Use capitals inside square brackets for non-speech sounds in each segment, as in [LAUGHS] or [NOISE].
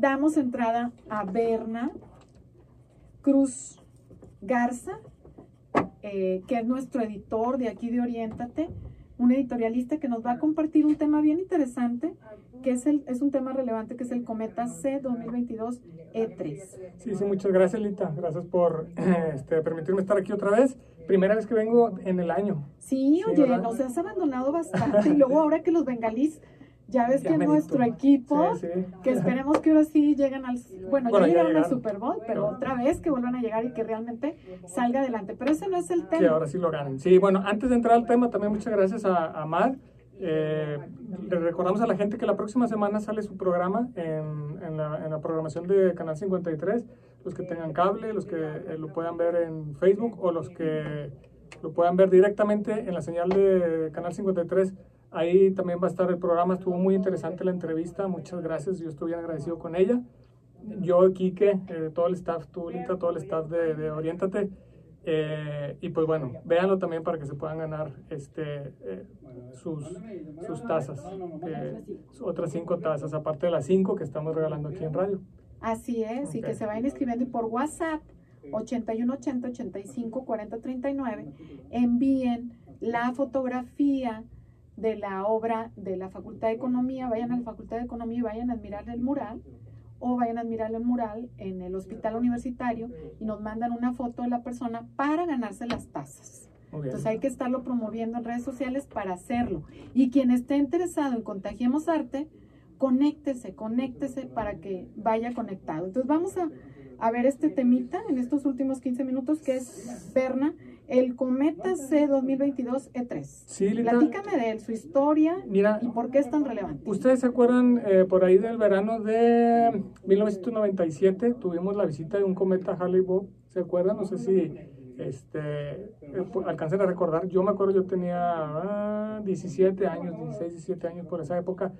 damos entrada a Berna Cruz Garza, eh, que es nuestro editor de aquí de Oriéntate, un editorialista que nos va a compartir un tema bien interesante, que es, el, es un tema relevante, que es el Cometa C 2022 E3. Sí, sí, muchas gracias, Lita. Gracias por este, permitirme estar aquí otra vez. Primera vez que vengo en el año. Sí, oye, nos has abandonado bastante. y luego ahora que los bengalís ya ves que nuestro equipo, que esperemos que ahora sí lleguen al, bueno, ya llegaron al Super Bowl, pero otra vez que vuelvan a llegar y que realmente salga adelante. Pero ese no es el tema. Sí, ahora sí lo ganen. Sí, bueno, antes de entrar al tema, también muchas gracias a, a Mar. Eh, le recordamos a la gente que la próxima semana sale su programa en, en, la, en la, programación de Canal 53. Los que tengan cable, los que eh, lo puedan ver en Facebook o los que lo puedan ver directamente en la señal de Canal 53 Ahí también va a estar el programa, estuvo muy interesante la entrevista, muchas gracias, yo estoy bien agradecido con ella. Yo, Quique, eh, todo el staff, tú, Lita, todo el staff de, de Oriéntate. Eh, y pues bueno, véanlo también para que se puedan ganar este, eh, sus, sus tazas, otras cinco tazas, aparte de las cinco que estamos regalando aquí en radio. Así es, y que se vayan escribiendo y por WhatsApp 8180 85 40 39 envíen la fotografía de la obra de la Facultad de Economía, vayan a la Facultad de Economía y vayan a admirar el mural o vayan a admirar el mural en el hospital universitario y nos mandan una foto de la persona para ganarse las tazas. Entonces hay que estarlo promoviendo en redes sociales para hacerlo. Y quien esté interesado en Contagiemos Arte, conéctese, conéctese para que vaya conectado. Entonces vamos a, a ver este temita en estos últimos 15 minutos que es Berna el cometa C 2022 E3. Sí, Platícame de él, su historia Mira, y por qué es tan relevante. ¿Ustedes se acuerdan eh, por ahí del verano de 1997? Tuvimos la visita de un cometa Halley-Bob. ¿Se acuerdan? No sé si este, eh, alcancen a recordar. Yo me acuerdo, yo tenía 17 ah, años, 16, 17 años por esa época.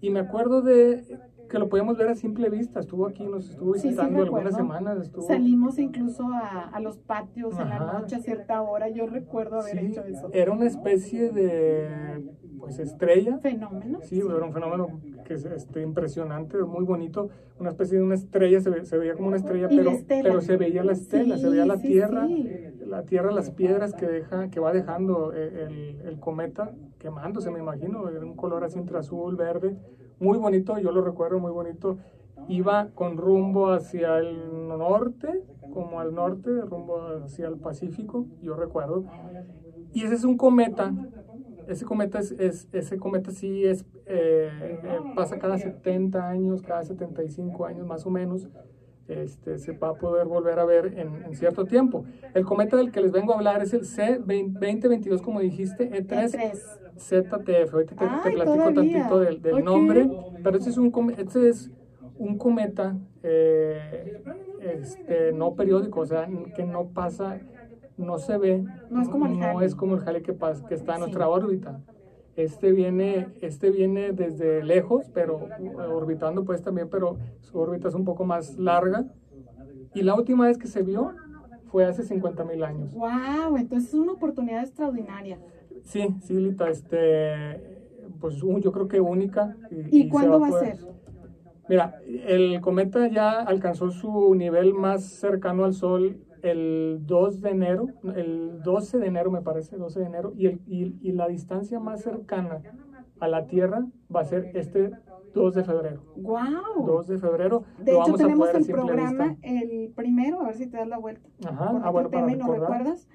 Y me acuerdo de que lo podíamos ver a simple vista. Estuvo aquí, nos estuvo visitando algunas semanas. Salimos incluso a, a los patios en la noche a cierta hora. Yo recuerdo haber hecho eso. Era una especie de pues estrella. Fenómeno. Sí, era un fenómeno que es este, impresionante, muy bonito. Una especie de una estrella, se, se veía como una estrella, pero, pero se veía la estela, se veía la tierra, la tierra, las piedras que deja, que va dejando eh, el, el cometa quemándose, me imagino, de un color así entre azul, verde muy bonito, yo lo recuerdo muy bonito. Iba con rumbo hacia el norte, como al norte, rumbo hacia el Pacífico, yo recuerdo. Y ese es un cometa, ese cometa, es, ese cometa sí es, eh, eh, pasa cada 70 años, cada 75 años más o menos. Este, se va a poder volver a ver en, cierto tiempo. El cometa del que les vengo a hablar es el C2022, como dijiste, E3. E3. ZTF, ahorita te, platico tantito del, del nombre, pero este es un, este es un cometa eh, este, no periódico, o sea, que no pasa, no se ve, no es como el no es como el Halley que, pasa, que está en nuestra órbita. Este viene, este viene desde lejos, pero orbitando pues también, pero su órbita es un poco más larga. Y la última vez que se vio fue hace 50 mil años. ¡Wow! Entonces es una oportunidad extraordinaria. Sí, sí, Lita, este, pues yo creo que única. ¿Y, cuándo va, a, ser? Mira, el cometa ya alcanzó su nivel más cercano al Sol el 2 de enero, el 12 de enero me parece, 12 de enero, y, el, y, la distancia más cercana a la Tierra va a ser este 2 de febrero. ¡Wow! 2 de febrero. De hecho, tenemos el programa el primero, a ver si te das la vuelta. Ajá, ah, bueno, para ¿no recuerdas?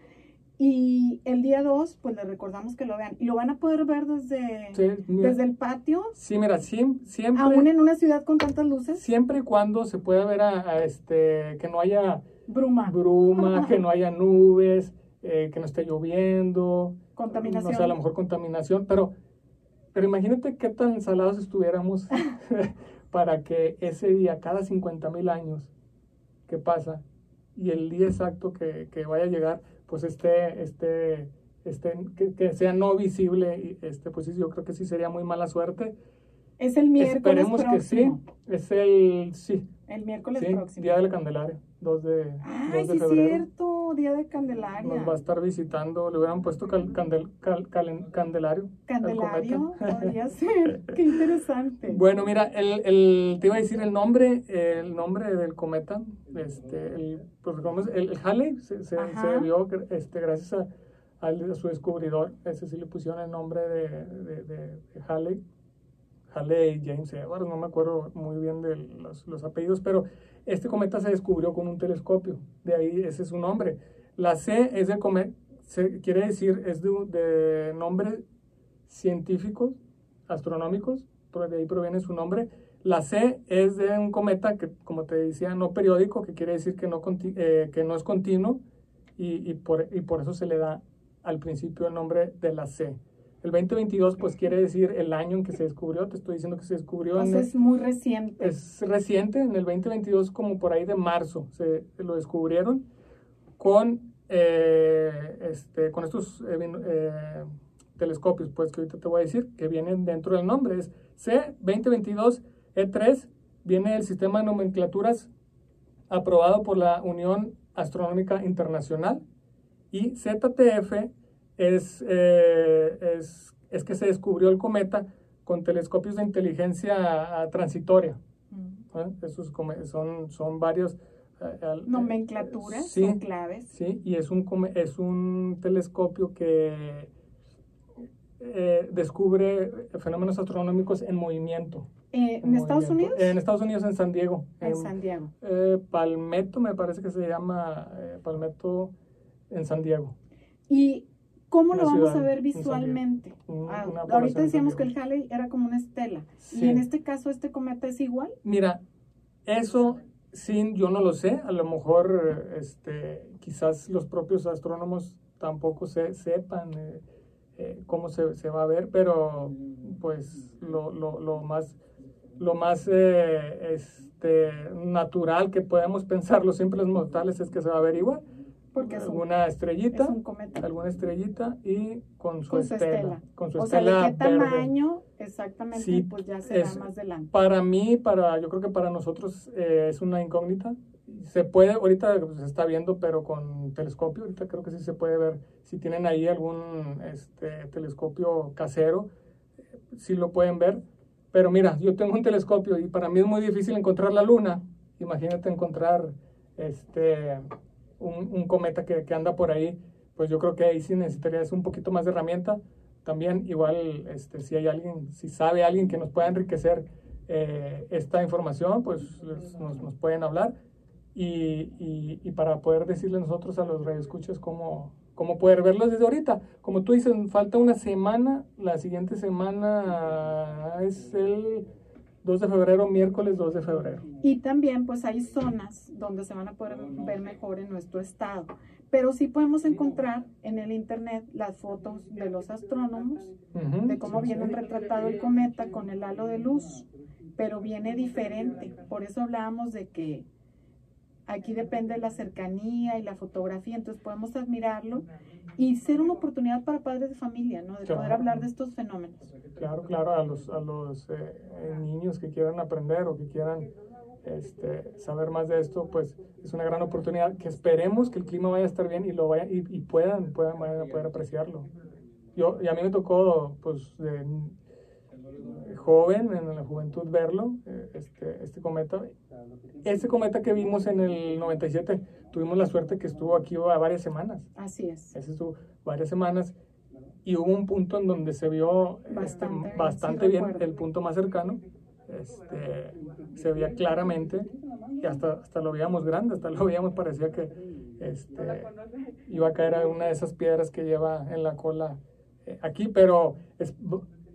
Y el día 2, pues les recordamos que lo vean. Y lo van a poder ver desde, desde el patio. Sí, mira, siempre. Aún en una ciudad con tantas luces. Siempre y cuando se pueda ver a, este, que no haya bruma, bruma [LAUGHS] que no haya nubes, eh, que no esté lloviendo. Contaminación. No sé, a lo mejor contaminación, pero, pero imagínate qué tan salados estuviéramos [LAUGHS] para que ese día, cada 50 mil años que pasa, y el día exacto que, que vaya a llegar, pues este, este, este que, sea no visible, este, pues yo creo que sí sería muy mala suerte. Es el miércoles Esperemos que sí, es el, sí, El miércoles sí, próximo. Día de la Candelaria, 2 de, Ay, 2 de sí, febrero. cierto, Día de Candelaria. Nos va a estar visitando, le hubieran puesto cal- candel- cal- calen- Candelario. Candelario, podría [LAUGHS] ser. Qué interesante. Bueno, mira, el, el, te iba a decir el nombre, el nombre del cometa, este, el, pues, ¿cómo es? el, el Halley se, se, se debió este, gracias a, a su descubridor, ese sí le pusieron el nombre de, de, de- de Halley, Halley James Edwards, no me acuerdo muy bien de los, los apellidos, pero este cometa se descubrió con un telescopio, de ahí ese es su nombre. La C es de cometa, quiere decir, es de, de nombre científicos, astronómicos, de ahí proviene su nombre. La C es de un cometa que, como te decía, no periódico, que quiere decir que no, eh, que no es continuo y por, y por eso se le da al principio el nombre de la C. El 2022 pues quiere decir el año en que se descubrió, te estoy diciendo que se descubrió en Entonces el- es muy reciente. es reciente, en el 2022 como por ahí de marzo se lo descubrieron con, eh, este, con estos eh, eh, telescopios, pues que ahorita te voy a decir, que vienen dentro del nombre. Es C2022 E3, E viene el sistema de nomenclaturas aprobado por la Unión Astronómica Internacional y ZTF es, eh, es, es que se descubrió el cometa con telescopios de inteligencia ah, transitoria. Mm. ¿eh? Esos son, son varios. eh, al- Nomenclaturas sí, son claves. Sí, y es un, es un telescopio que eh, descubre fenómenos astronómicos en movimiento. Eh, ¿En Estados movimiento. Unidos? En Estados Unidos, en San Diego. En San Diego. eh, Palmetto, me parece que se llama eh, Palmetto en San Diego. ¿Y cómo lo vamos a ciudad ver San Diego. visualmente? Un- Ah, ahorita decíamos que el. Halley era como una estela. Sí. ¿Y en este caso este cometa es igual? Mira, eso sí, yo no lo sé. A lo mejor, este, quizás los propios astrónomos tampoco se, sepan eh, eh, cómo se, se va a ver, pero pues lo, lo, lo más, lo más eh, este, natural que podemos pensar los simples mortales es que se va a ver igual. Porque es un, alguna estrellita, es un cometa. alguna estrellita y con su, Con su estela, estela. con su O sea, estela ¿de qué verde. tamaño? Exactamente, Sí, pues ya será es- más adelante. Para mí, para, yo creo que para nosotros eh, es una incógnita. Se puede, ahorita pues, se está viendo, pero con telescopio, ahorita creo que sí se puede ver. Si tienen ahí algún este, telescopio casero, sí lo pueden ver. Pero mira, yo tengo un telescopio y para mí es muy difícil encontrar la luna. Imagínate encontrar este, un, un cometa que, que anda por ahí. Pues yo creo que ahí sí necesitarías un poquito más de herramienta. También igual, este, si hay alguien, si sabe alguien que nos pueda enriquecer eh, esta información, pues nos, nos pueden hablar. Y, y, y para poder decirle nosotros a los radioescuchas cómo, cómo poder verlos desde ahorita. Como tú dices, falta una semana, la siguiente semana es el 2 de febrero, miércoles 2 de febrero. Y también pues hay zonas donde se van a poder ver mejor en nuestro estado. Pero sí podemos encontrar en el internet las fotos de los astrónomos, de cómo viene retratado el cometa con el halo de luz, pero viene diferente. Por eso hablábamos de que aquí depende de la cercanía y la fotografía, entonces podemos admirarlo y ser una oportunidad para padres de familia, ¿no? De poder Claro. hablar de estos fenómenos. Claro, claro, a los, a los eh, eh, niños que quieran aprender o que quieran este, saber más de esto, pues es una gran oportunidad que esperemos que el clima vaya a estar bien y lo vaya y, y puedan, puedan, vayan a poder apreciarlo. Yo, y a mí me tocó, pues, de joven, en la juventud, verlo, eh, este, este cometa. Este cometa que vimos en el 97, tuvimos la suerte que estuvo aquí varias semanas. Así es. Ese estuvo varias semanas y hubo un punto en donde se vio este, Bastante, bastante sí bien, recuerdo. el punto más cercano. Este, se veía claramente y hasta, hasta lo veíamos grande, hasta lo veíamos, parecía que este, iba a caer a una de esas piedras que lleva en la cola eh, aquí, pero es,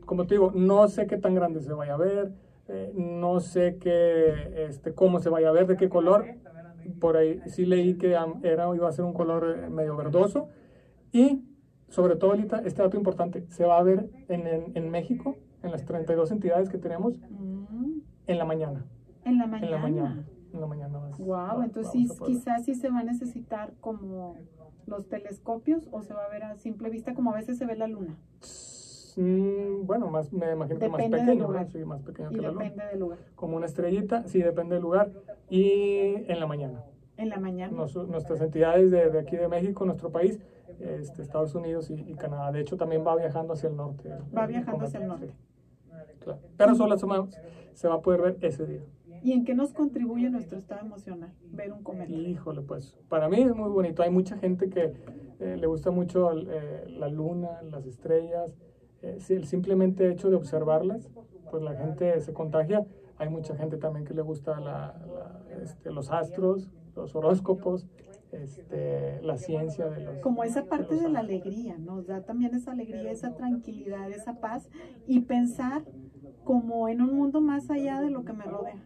como te digo, no sé qué tan grande se vaya a ver, eh, no sé qué, este, cómo se vaya a ver, de qué color. Por ahí sí leí que era, iba a ser un color eh, medio verdoso. Y sobre todo ahorita, este dato importante, se va a ver en, en, en México, en las 32 entidades que tenemos, Mm, en la mañana. En la mañana. En la mañana. En la mañana. Wow, entonces quizás sí se va a necesitar como los telescopios o se va a ver a simple vista como a veces se ve la luna. Mm, bueno, más, me imagino que más pequeño, sí, más pequeño que la luna. Depende del lugar. Como una estrellita, sí, depende del lugar. Y en la mañana. En la mañana. nuestras entidades de, de, aquí de México, nuestro país, este, Estados Unidos y, Canadá. De hecho, también va viajando hacia el norte. Va viajando hacia el norte. Claro. Pero solo se va a poder ver ese día. ¿Y en qué nos contribuye nuestro estado emocional ver un cometa? Híjole, pues para mí es muy bonito. Hay mucha gente que eh, le gusta mucho eh, la luna, las estrellas. Eh, el simplemente hecho de observarlas, pues la gente se contagia. Hay mucha gente también que le gusta la, este, los astros, los horóscopos, este, la ciencia de los... Como esa parte de, la alegría, nos da también esa alegría, esa tranquilidad, esa paz y pensar como en un mundo más allá de lo que me rodea.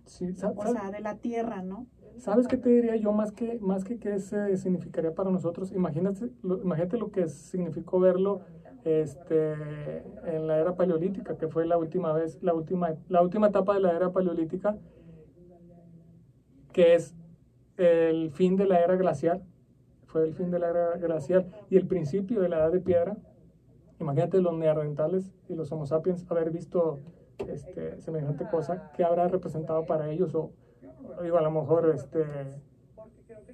o sea, de la tierra, ¿no? ¿Sabes qué te diría yo más que más que qué se significaría para nosotros? Imagínate lo, imagínate lo que significó verlo este, en la era paleolítica, que fue la última vez, la última, la última etapa de la era paleolítica, que es el fin de la era glacial, fue el fin de la era glacial y el principio de la edad de piedra. Imagínate los neandertales y los homo sapiens haber visto este, semejante cosa, ¿qué habrá representado para ellos? O digo, a lo mejor este,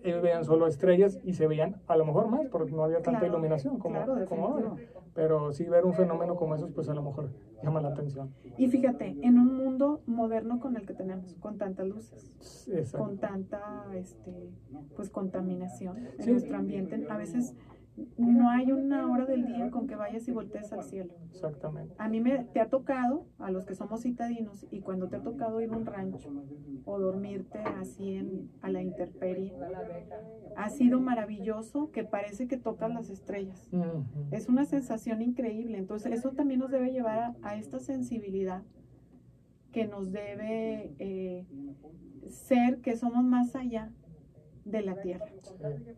ellos veían solo estrellas y se veían a lo mejor más, porque no había tanta iluminación como, como ahora. Pero sí ver un fenómeno como esos, pues a lo mejor llama la atención. Y fíjate, en un mundo moderno con el que tenemos, con tantas luces, con tanta este, pues contaminación en nuestro ambiente, a veces no hay una hora del día con que vayas y voltees al cielo. Exactamente. A mí me te ha tocado, a los que somos citadinos, y cuando te ha tocado ir a un rancho o dormirte así en, a la intemperie, ha sido maravilloso que parece que tocas las estrellas. Es una sensación increíble. Entonces, eso también nos debe llevar a, esta sensibilidad que nos debe eh, ser que somos más allá de la tierra,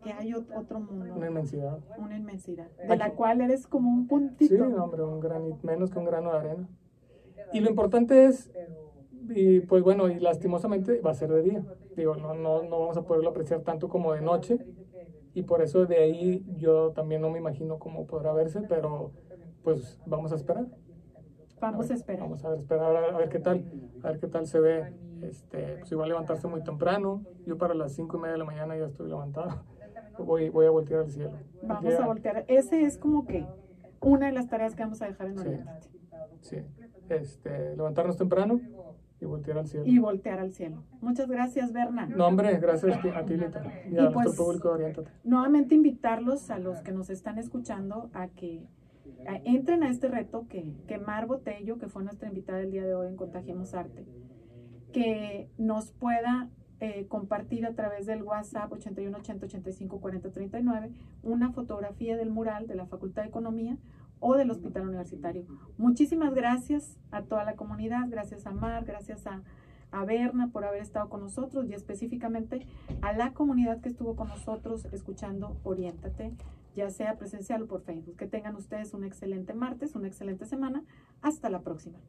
que hay otro mundo. Una inmensidad. Una inmensidad, de la cual eres como un puntito. Sí, hombre, un granito, menos que un grano de arena. Y lo importante es, y pues bueno, y lastimosamente va a ser de día. Digo, no, no, no vamos a poderlo apreciar tanto como de noche, y por eso de ahí yo también no me imagino cómo podrá verse, pero pues vamos a esperar. Vamos a, esperar. Vamos a esperar a ver qué tal, a ver qué tal se ve este, pues igual levantarse muy temprano. Yo para las cinco y media de la mañana ya estoy levantado. Voy, voy a voltear al cielo. Vamos a voltear. Ese es como que una de las tareas que vamos a dejar en Orientate. Sí, Este, levantarnos temprano y voltear al cielo. Y voltear al cielo. Muchas gracias, Berna. No, hombre, gracias a ti, Lita. Y, a nuestro pues, público de Orientate. Nuevamente invitarlos a los que nos están escuchando a que entren a este reto que, que Mar Botello, que fue nuestra invitada el día de hoy en Contagiemos Arte, que nos pueda eh, compartir a través del WhatsApp 81 80 85 40 39 una fotografía del mural de la Facultad de Economía o del Hospital Universitario. Muchísimas gracias a toda la comunidad, gracias a Mar, gracias a, a Berna por haber estado con nosotros y específicamente a la comunidad que estuvo con nosotros escuchando Oriéntate, ya sea presencial o por Facebook. Que tengan ustedes un excelente martes, una excelente semana. Hasta la próxima.